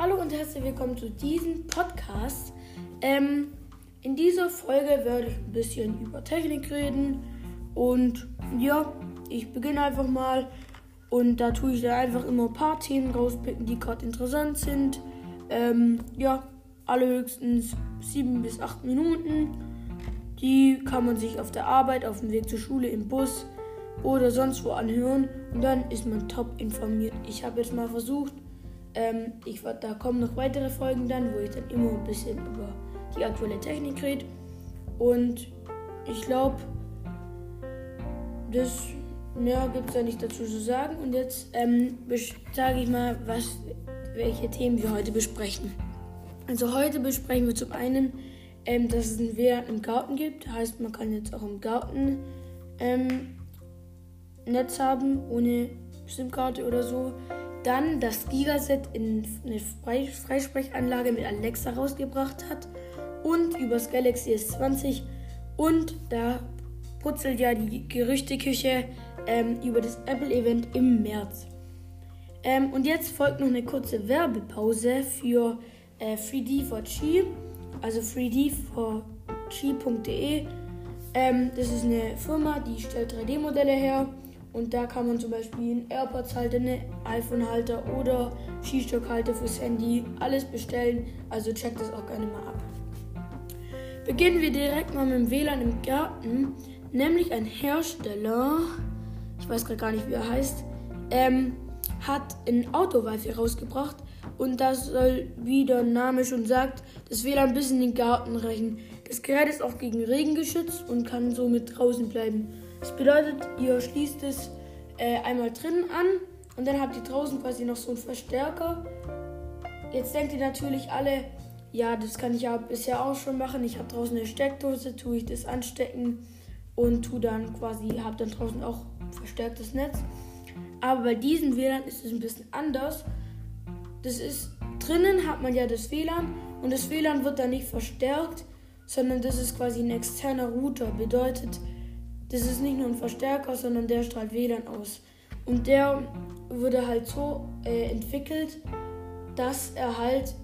Hallo und herzlich willkommen zu diesem Podcast. Ähm, in dieser Folge werde ich ein bisschen über Technik reden und ja, ich beginne einfach mal und da tue ich da einfach immer ein paar Themen rauspicken, die gerade interessant sind. Ähm, ja, alle höchstens sieben bis acht Minuten. Die kann man sich auf der Arbeit, auf dem Weg zur Schule, im Bus oder sonst wo anhören und dann ist man top informiert. Ich habe jetzt mal versucht, ähm, ich, da kommen noch weitere Folgen dann, wo ich dann immer ein bisschen über die aktuelle Technik rede und ich glaube, das mehr gibt es da nicht dazu zu sagen und jetzt ähm, sage ich mal, was, welche Themen wir heute besprechen. Also heute besprechen wir zum einen, ähm, dass es ein WLAN im Garten gibt. Heißt, man kann jetzt auch im Garten ähm, Netz haben, ohne SIM-Karte oder so. Dann das Gigaset in eine Freisprechanlage mit Alexa rausgebracht hat. Und übers Galaxy S20. Und da putzelt ja die Gerüchteküche ähm, über das Apple-Event im März. Ähm, und jetzt folgt noch eine kurze Werbepause für äh, 3D for Chi, also 3D4Chi.de. Ähm, das ist eine Firma, die stellt 3D-Modelle her und da kann man zum Beispiel einen AirPods-Halter, einen iPhone-Halter oder Skistock-Halter fürs Handy alles bestellen. Also checkt das auch gerne mal ab. Beginnen wir direkt mal mit dem WLAN im Garten, nämlich ein Hersteller, ich weiß gerade gar nicht, wie er heißt, ähm, hat ein Auto-Wi-Fi rausgebracht und das soll, wie der Name schon sagt, das WLAN bis in den Garten reichen. Das Gerät ist auch gegen Regen geschützt und kann somit draußen bleiben. Das bedeutet, ihr schließt es äh, einmal drinnen an und dann habt ihr draußen quasi noch so einen Verstärker. Jetzt denkt ihr natürlich alle, ja, das kann ich ja bisher auch schon machen. Ich habe draußen eine Steckdose, tue ich das anstecken und tue dann quasi, habe dann draußen auch verstärktes Netz. Aber bei diesem WLAN ist es ein bisschen anders. Das ist drinnen hat man ja das WLAN und das WLAN wird dann nicht verstärkt, sondern das ist quasi ein externer Router. Bedeutet, das ist nicht nur ein Verstärker, sondern der strahlt WLAN aus. Und der wurde halt so äh, entwickelt, dass er halt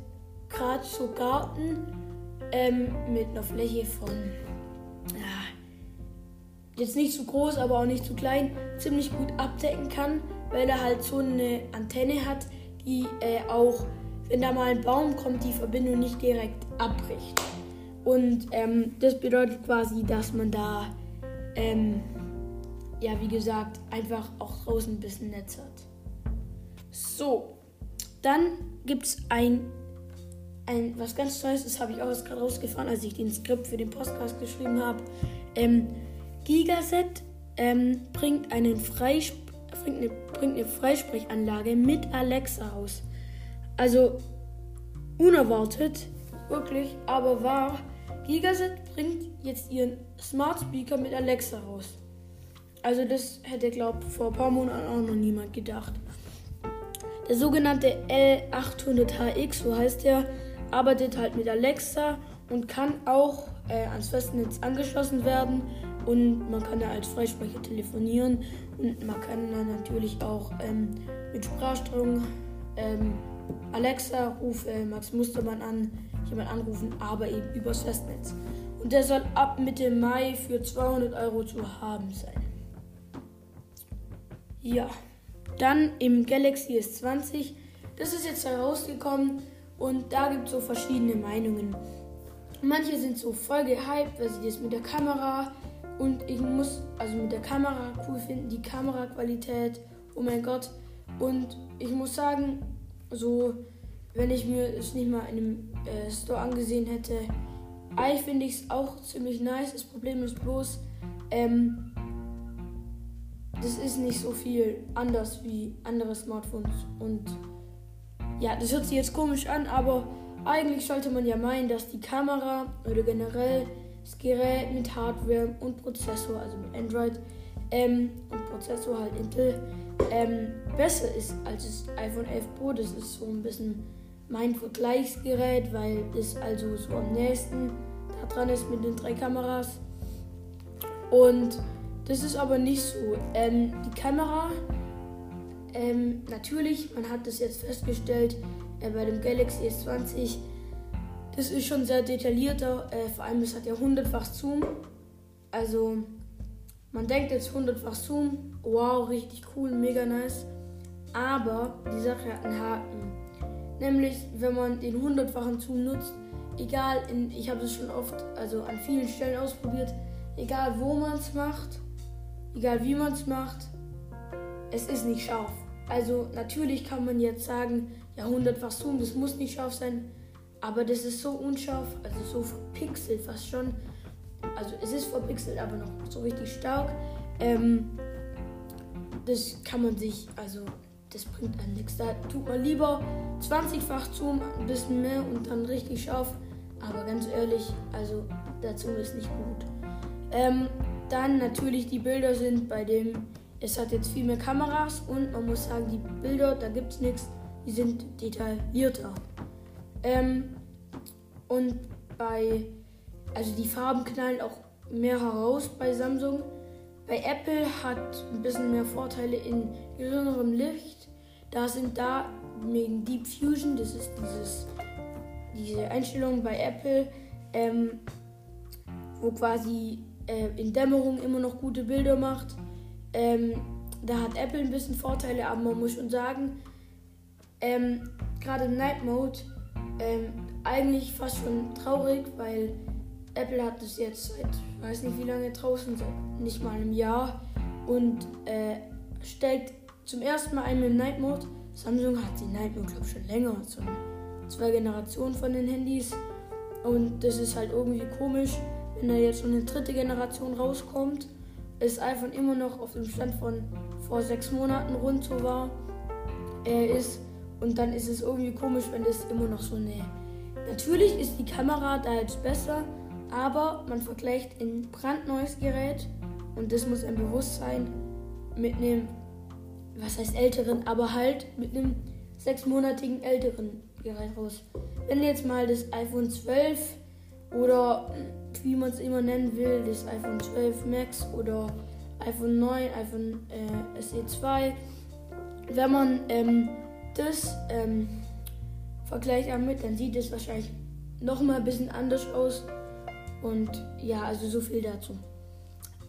gerade so Garten ähm, mit einer Fläche von ja, jetzt nicht zu groß, aber auch nicht zu klein, ziemlich gut abdecken kann, weil er halt so eine Antenne hat, die äh, auch, wenn da mal ein Baum kommt, die Verbindung nicht direkt abbricht. Und ähm, das bedeutet quasi, dass man da ähm, ja, wie gesagt, einfach auch draußen ein bisschen Netz hat. So, dann gibt es ein, ein, was ganz Neues, das habe ich auch gerade rausgefahren, als ich den Skript für den Podcast geschrieben habe. Ähm, Gigaset ähm, bringt, einen Freisp bringt, eine, bringt eine Freisprechanlage mit Alexa raus. Also unerwartet, wirklich, aber wahr. Gigaset bringt jetzt ihren Smart Speaker mit Alexa raus. Also das hätte, glaube ich, vor ein paar Monaten auch noch niemand gedacht. Der sogenannte L800HX, so heißt er, arbeitet halt mit Alexa und kann auch äh, ans Festnetz angeschlossen werden und man kann da als Freisprecher telefonieren und man kann dann natürlich auch ähm, mit Sprachsteuerung ähm, Alexa, ruf äh, Max Mustermann an, jemand anrufen, aber eben übers Festnetz. Und der soll ab Mitte Mai für 200 Euro zu haben sein. Ja, dann im Galaxy S20. Das ist jetzt herausgekommen und da gibt es so verschiedene Meinungen. Manche sind so voll gehypt, weil sie das mit der Kamera und ich muss also mit der Kamera cool finden, die Kameraqualität, oh mein Gott. Und ich muss sagen, so wenn ich mir es nicht mal in einem äh, Store angesehen hätte. Eigentlich finde ich es auch ziemlich nice. Das Problem ist bloß, ähm, das ist nicht so viel anders wie andere Smartphones. Und ja, das hört sich jetzt komisch an, aber eigentlich sollte man ja meinen, dass die Kamera oder generell das Gerät mit Hardware und Prozessor, also mit Android ähm, und Prozessor halt Intel, ähm, besser ist als das iPhone 11 Pro. Das ist so ein bisschen mein Vergleichsgerät, weil es also so am nächsten da dran ist mit den drei Kameras. Und das ist aber nicht so. Ähm, die Kamera, ähm, natürlich, man hat das jetzt festgestellt, äh, bei dem Galaxy S20. Das ist schon sehr detaillierter, äh, vor allem das hat ja hundertfach Zoom. Also man denkt jetzt hundertfach Zoom, wow, richtig cool, mega nice. Aber die Sache hat einen Haken. Nämlich, wenn man den hundertfachen Zoom nutzt, egal, in, ich habe es schon oft, also an vielen Stellen ausprobiert, egal wo man es macht, egal wie man es macht, es ist nicht scharf. Also natürlich kann man jetzt sagen, ja 100-fach Zoom, das muss nicht scharf sein, aber das ist so unscharf, also so verpixelt fast schon. Also es ist verpixelt, aber noch so richtig stark. Ähm, das kann man sich, also das bringt einem nichts. Da tut man lieber 20-fach Zoom, ein bisschen mehr und dann richtig scharf. Aber ganz ehrlich, also der Zoom ist nicht gut. Ähm, dann natürlich die Bilder sind bei dem, es hat jetzt viel mehr Kameras und man muss sagen, die Bilder, da gibt es nichts, die sind detaillierter. Ähm, und bei, also die Farben knallen auch mehr heraus bei Samsung. Bei Apple hat ein bisschen mehr Vorteile in geringerem Licht. Da sind da wegen Deep Fusion, das ist dieses, diese Einstellung bei Apple, ähm, wo quasi äh, in Dämmerung immer noch gute Bilder macht. Ähm, da hat Apple ein bisschen Vorteile, aber man muss schon sagen, ähm, gerade Night Mode ähm, eigentlich fast schon traurig, weil Apple hat es jetzt seit weiß nicht wie lange draußen, seit nicht mal einem Jahr und äh, stellt zum ersten Mal ein mit Night Mode. Samsung hat Mode glaube ich schon länger, so zwei Generationen von den Handys und das ist halt irgendwie komisch wenn da jetzt schon eine dritte Generation rauskommt, ist iPhone immer noch auf dem Stand von vor sechs Monaten rund so war, er ist. Und dann ist es irgendwie komisch, wenn das immer noch so eine. Natürlich ist die Kamera da jetzt besser, aber man vergleicht ein brandneues Gerät und das muss ein Bewusstsein mit einem, was heißt älteren, aber halt mit einem sechsmonatigen älteren Gerät raus. Wenn jetzt mal das iPhone 12 oder wie man es immer nennen will, das iPhone 12 Max oder iPhone 9, iPhone äh, SE 2. Wenn man ähm, das ähm, vergleicht damit, dann sieht es wahrscheinlich noch mal ein bisschen anders aus. Und ja, also so viel dazu.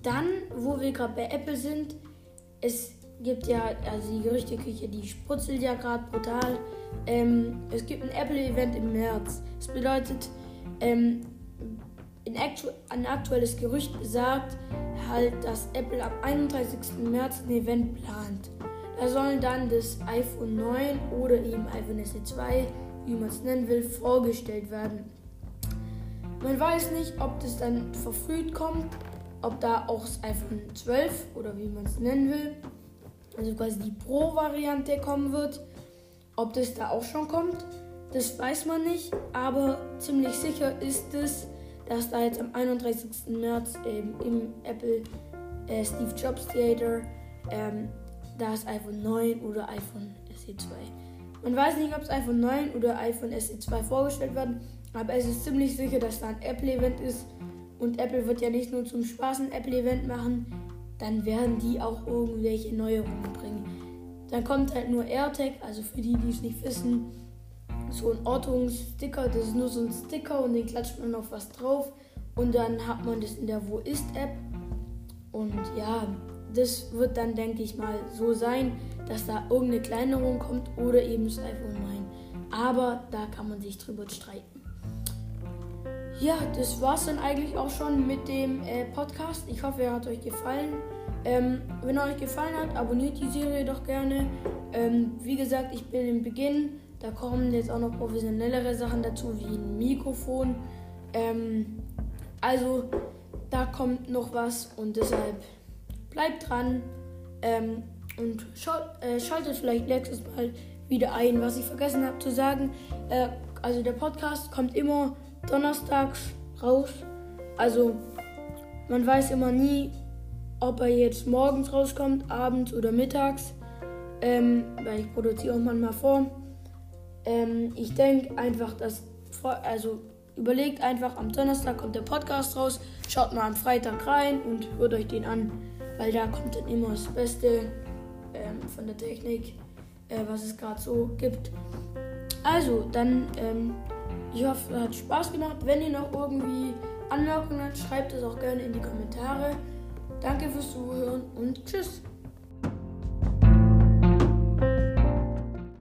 Dann, wo wir gerade bei Apple sind, es gibt ja, also die Gerüchteküche, die sputzelt ja gerade brutal. Ähm, es gibt ein Apple-Event im März. Das bedeutet, ähm, Actu ein aktuelles Gerücht sagt halt, dass Apple am 31. März ein Event plant. Da sollen dann das iPhone 9 oder eben iPhone SE 2, wie man es nennen will, vorgestellt werden. Man weiß nicht, ob das dann verfrüht kommt, ob da auch das iPhone 12 oder wie man es nennen will, also quasi die Pro-Variante kommen wird. Ob das da auch schon kommt, das weiß man nicht, aber ziemlich sicher ist es, dass da jetzt am 31. März ähm, im Apple äh, Steve Jobs Theater ähm, das iPhone 9 oder iPhone SE 2. Man weiß nicht, ob es iPhone 9 oder iPhone SE 2 vorgestellt werden, aber es ist ziemlich sicher, dass da ein Apple-Event ist. Und Apple wird ja nicht nur zum Spaß ein Apple-Event machen, dann werden die auch irgendwelche Neuerungen bringen. Dann kommt halt nur AirTag, also für die, die es nicht wissen, so ein Ortungssticker. Das ist nur so ein Sticker und den klatscht man auf was drauf. Und dann hat man das in der Wo ist App. Und ja, das wird dann, denke ich mal, so sein, dass da irgendeine Kleinerung kommt oder eben das iPhone 9. Aber da kann man sich drüber streiten. Ja, das war's dann eigentlich auch schon mit dem äh, Podcast. Ich hoffe, er hat euch gefallen. Ähm, wenn er euch gefallen hat, abonniert die Serie doch gerne. Ähm, wie gesagt, ich bin im Beginn da kommen jetzt auch noch professionellere Sachen dazu, wie ein Mikrofon. Ähm, also da kommt noch was und deshalb bleibt dran ähm, und schaut, äh, schaltet vielleicht nächstes Mal wieder ein. Was ich vergessen habe zu sagen, äh, also der Podcast kommt immer donnerstags raus. Also man weiß immer nie, ob er jetzt morgens rauskommt, abends oder mittags. Ähm, weil ich produziere auch manchmal vor. Ähm, ich denke einfach, dass. Also überlegt einfach, am Donnerstag kommt der Podcast raus. Schaut mal am Freitag rein und hört euch den an, weil da kommt dann immer das Beste ähm, von der Technik, äh, was es gerade so gibt. Also, dann, ähm, ich hoffe, es hat Spaß gemacht. Wenn ihr noch irgendwie Anmerkungen habt, schreibt es auch gerne in die Kommentare. Danke fürs Zuhören und tschüss.